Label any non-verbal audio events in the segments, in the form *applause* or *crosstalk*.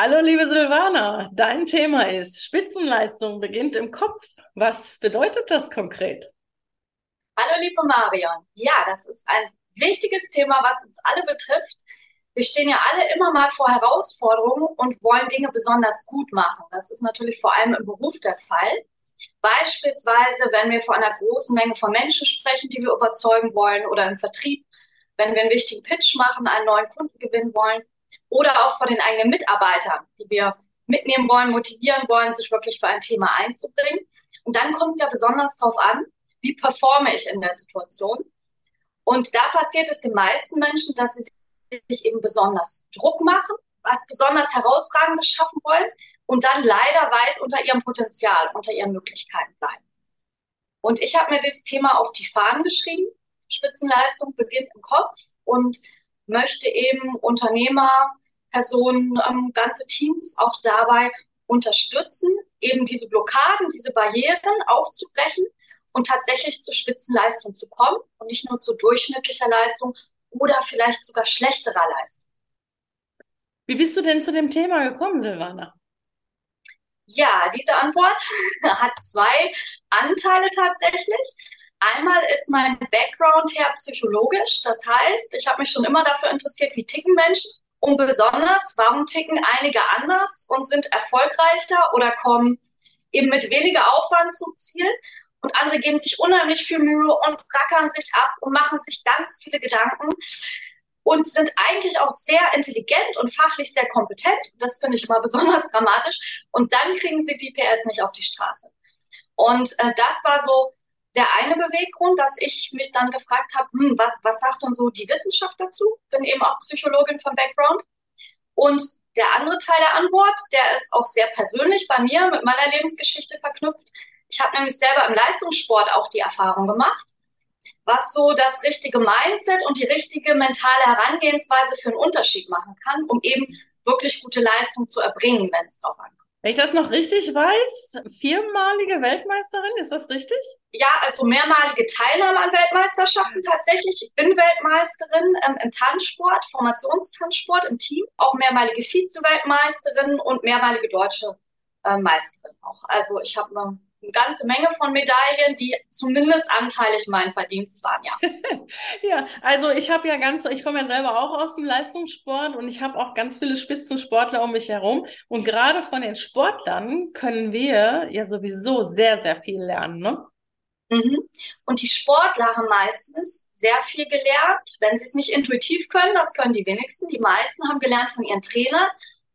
Hallo, liebe Silvana. Dein Thema ist Spitzenleistung beginnt im Kopf. Was bedeutet das konkret? Hallo, liebe Marion. Ja, das ist ein wichtiges Thema, was uns alle betrifft. Wir stehen ja alle immer mal vor Herausforderungen und wollen Dinge besonders gut machen. Das ist natürlich vor allem im Beruf der Fall. Beispielsweise, wenn wir vor einer großen Menge von Menschen sprechen, die wir überzeugen wollen, oder im Vertrieb, wenn wir einen wichtigen Pitch machen, einen neuen Kunden gewinnen wollen oder auch vor den eigenen Mitarbeitern, die wir mitnehmen wollen, motivieren wollen, sich wirklich für ein Thema einzubringen. Und dann kommt es ja besonders darauf an, wie performe ich in der Situation. Und da passiert es den meisten Menschen, dass sie sich eben besonders Druck machen, was besonders herausragendes schaffen wollen und dann leider weit unter ihrem Potenzial, unter ihren Möglichkeiten bleiben. Und ich habe mir dieses Thema auf die Fahnen geschrieben. Spitzenleistung beginnt im Kopf und möchte eben Unternehmer, Personen, ähm, ganze Teams auch dabei unterstützen, eben diese Blockaden, diese Barrieren aufzubrechen und tatsächlich zur Spitzenleistung zu kommen und nicht nur zu durchschnittlicher Leistung oder vielleicht sogar schlechterer Leistung. Wie bist du denn zu dem Thema gekommen, Silvana? Ja, diese Antwort *laughs* hat zwei Anteile tatsächlich. Einmal ist mein Background her psychologisch. Das heißt, ich habe mich schon immer dafür interessiert, wie ticken Menschen. Und besonders, warum ticken einige anders und sind erfolgreicher oder kommen eben mit weniger Aufwand zum Ziel. Und andere geben sich unheimlich viel Mühe und rackern sich ab und machen sich ganz viele Gedanken und sind eigentlich auch sehr intelligent und fachlich sehr kompetent. Das finde ich immer *laughs* besonders dramatisch. Und dann kriegen sie die PS nicht auf die Straße. Und äh, das war so der eine Beweggrund, dass ich mich dann gefragt habe, hm, was, was sagt denn so die Wissenschaft dazu? Bin eben auch Psychologin vom Background. Und der andere Teil der Antwort, der ist auch sehr persönlich bei mir mit meiner Lebensgeschichte verknüpft. Ich habe nämlich selber im Leistungssport auch die Erfahrung gemacht, was so das richtige Mindset und die richtige mentale Herangehensweise für einen Unterschied machen kann, um eben wirklich gute Leistung zu erbringen, wenn es drauf ankommt. Wenn ich das noch richtig weiß, viermalige Weltmeisterin, ist das richtig? Ja, also mehrmalige Teilnahme an Weltmeisterschaften tatsächlich. Ich bin Weltmeisterin ähm, im Tanzsport, Formationstanzsport im Team, auch mehrmalige Vize-Weltmeisterin und mehrmalige deutsche äh, Meisterin auch. Also ich habe eine eine ganze Menge von Medaillen, die zumindest anteilig mein Verdienst waren, ja. *laughs* ja, also ich habe ja ganz, ich komme ja selber auch aus dem Leistungssport und ich habe auch ganz viele Spitzensportler um mich herum. Und gerade von den Sportlern können wir ja sowieso sehr, sehr viel lernen, ne? Mhm. Und die Sportler haben meistens sehr viel gelernt, wenn sie es nicht intuitiv können, das können die wenigsten. Die meisten haben gelernt von ihren Trainern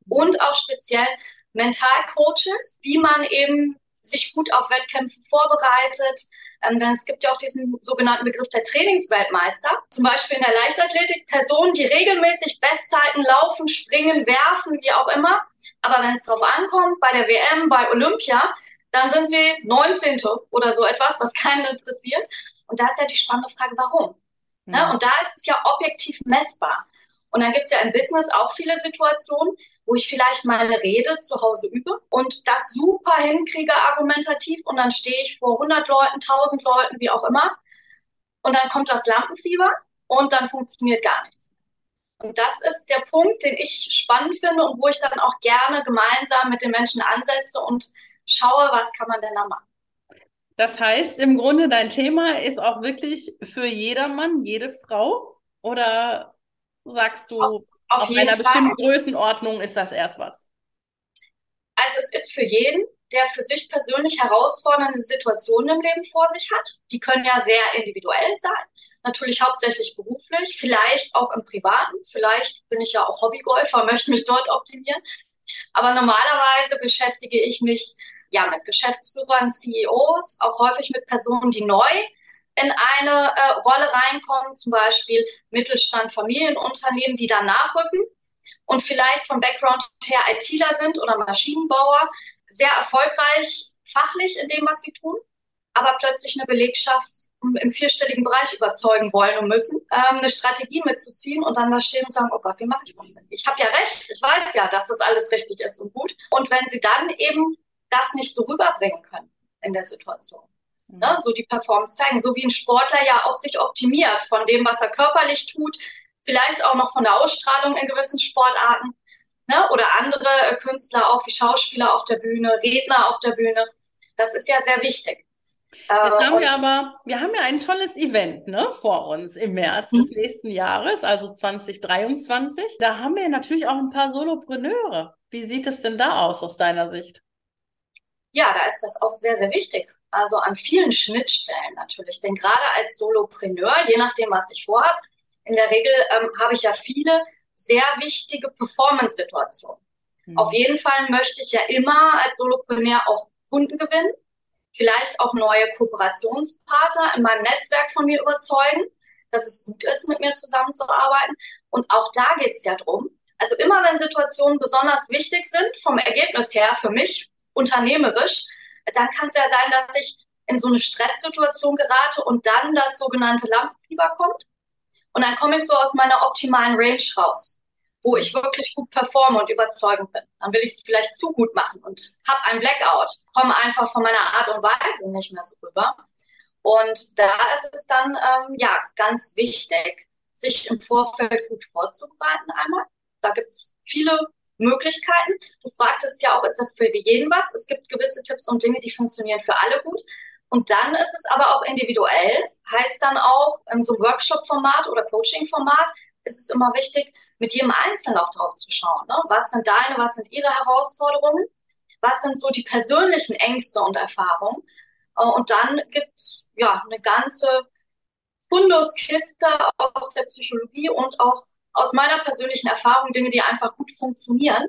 und auch speziell Mentalcoaches, wie man eben sich gut auf Wettkämpfe vorbereitet. Ähm, denn es gibt ja auch diesen sogenannten Begriff der Trainingsweltmeister. Zum Beispiel in der Leichtathletik Personen, die regelmäßig Bestzeiten laufen, springen, werfen, wie auch immer. Aber wenn es darauf ankommt, bei der WM, bei Olympia, dann sind sie 19. oder so etwas, was *laughs* keinen interessiert. Und da ist ja die spannende Frage, warum? Ne? Mhm. Ne? Und da ist es ja objektiv messbar. Und dann gibt es ja im Business auch viele Situationen, wo ich vielleicht meine Rede zu Hause übe und das super hinkriege argumentativ und dann stehe ich vor 100 Leuten, 1000 Leuten, wie auch immer. Und dann kommt das Lampenfieber und dann funktioniert gar nichts. Und das ist der Punkt, den ich spannend finde und wo ich dann auch gerne gemeinsam mit den Menschen ansetze und schaue, was kann man denn da machen. Das heißt, im Grunde dein Thema ist auch wirklich für jedermann, jede Frau oder sagst du, auf, auf, auf einer Fall. bestimmten Größenordnung ist das erst was? Also es ist für jeden, der für sich persönlich herausfordernde Situationen im Leben vor sich hat. Die können ja sehr individuell sein. Natürlich hauptsächlich beruflich, vielleicht auch im Privaten. Vielleicht bin ich ja auch Hobbygolfer, *laughs* möchte mich dort optimieren. Aber normalerweise beschäftige ich mich ja mit Geschäftsführern, CEOs, auch häufig mit Personen, die neu in eine äh, Rolle reinkommen, zum Beispiel Mittelstand, Familienunternehmen, die dann nachrücken und vielleicht vom Background her ITler sind oder Maschinenbauer, sehr erfolgreich fachlich in dem, was sie tun, aber plötzlich eine Belegschaft im vierstelligen Bereich überzeugen wollen und müssen, ähm, eine Strategie mitzuziehen und dann da stehen und sagen, oh Gott, wie mache ich das denn? Ich habe ja recht, ich weiß ja, dass das alles richtig ist und gut. Und wenn sie dann eben das nicht so rüberbringen können in der Situation, Ne? So die Performance zeigen, so wie ein Sportler ja auch sich optimiert von dem, was er körperlich tut, vielleicht auch noch von der Ausstrahlung in gewissen Sportarten. Ne? Oder andere äh, Künstler auch wie Schauspieler auf der Bühne, Redner auf der Bühne. Das ist ja sehr wichtig. Jetzt haben wir aber, wir haben ja ein tolles Event ne, vor uns im März des mhm. nächsten Jahres, also 2023. Da haben wir natürlich auch ein paar Solopreneure. Wie sieht es denn da aus aus deiner Sicht? Ja, da ist das auch sehr, sehr wichtig. Also an vielen Schnittstellen natürlich. Denn gerade als Solopreneur, je nachdem, was ich vorhabe, in der Regel ähm, habe ich ja viele sehr wichtige Performance-Situationen. Mhm. Auf jeden Fall möchte ich ja immer als Solopreneur auch Kunden gewinnen vielleicht auch neue Kooperationspartner in meinem Netzwerk von mir überzeugen, dass es gut ist, mit mir zusammenzuarbeiten. Und auch da geht es ja drum. Also immer wenn Situationen besonders wichtig sind, vom Ergebnis her für mich, unternehmerisch, dann kann es ja sein, dass ich in so eine Stresssituation gerate und dann das sogenannte Lampenfieber kommt. Und dann komme ich so aus meiner optimalen Range raus wo ich wirklich gut performe und überzeugend bin. Dann will ich es vielleicht zu gut machen und habe einen Blackout, komme einfach von meiner Art und Weise nicht mehr so rüber. Und da ist es dann ähm, ja ganz wichtig, sich im Vorfeld gut vorzubereiten einmal. Da gibt es viele Möglichkeiten. Du fragtest ja auch, ist das für jeden was? Es gibt gewisse Tipps und Dinge, die funktionieren für alle gut. Und dann ist es aber auch individuell, heißt dann auch in so einem Workshop-Format oder Coaching-Format ist es immer wichtig, mit jedem Einzelnen auch drauf zu schauen. Ne? Was sind deine, was sind ihre Herausforderungen? Was sind so die persönlichen Ängste und Erfahrungen? Äh, und dann gibt es ja eine ganze Funduskiste aus der Psychologie und auch aus meiner persönlichen Erfahrung Dinge, die einfach gut funktionieren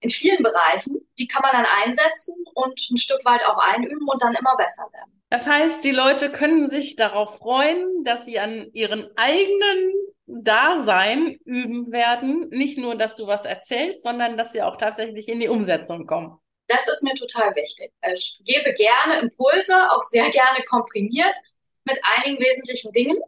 in vielen Bereichen. Die kann man dann einsetzen und ein Stück weit auch einüben und dann immer besser werden. Das heißt, die Leute können sich darauf freuen, dass sie an ihren eigenen Dasein üben werden. Nicht nur, dass du was erzählst, sondern dass sie auch tatsächlich in die Umsetzung kommen. Das ist mir total wichtig. Ich gebe gerne Impulse, auch sehr gerne komprimiert mit einigen wesentlichen Dingen.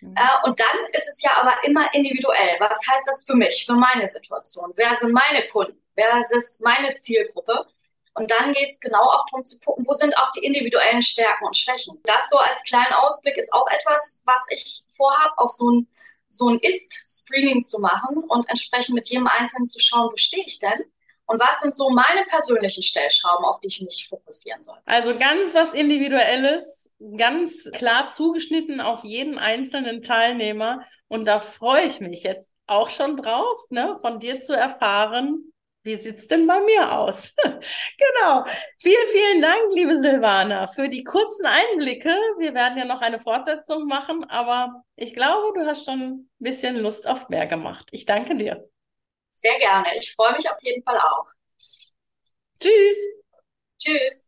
Äh, und dann ist es ja aber immer individuell. Was heißt das für mich, für meine Situation? Wer sind meine Kunden? Wer ist meine Zielgruppe? Und dann geht es genau auch darum zu gucken, wo sind auch die individuellen Stärken und Schwächen. Das so als kleinen Ausblick ist auch etwas, was ich vorhabe, auch so ein so ein Ist-Screening zu machen und entsprechend mit jedem Einzelnen zu schauen, wo stehe ich denn? Und was sind so meine persönlichen Stellschrauben, auf die ich mich fokussieren soll? Also ganz was Individuelles, ganz klar zugeschnitten auf jeden einzelnen Teilnehmer. Und da freue ich mich jetzt auch schon drauf, ne, von dir zu erfahren, wie sieht's denn bei mir aus? *laughs* genau. Vielen, vielen Dank, liebe Silvana, für die kurzen Einblicke. Wir werden ja noch eine Fortsetzung machen, aber ich glaube, du hast schon ein bisschen Lust auf mehr gemacht. Ich danke dir. Sehr gerne. Ich freue mich auf jeden Fall auch. Tschüss. Tschüss.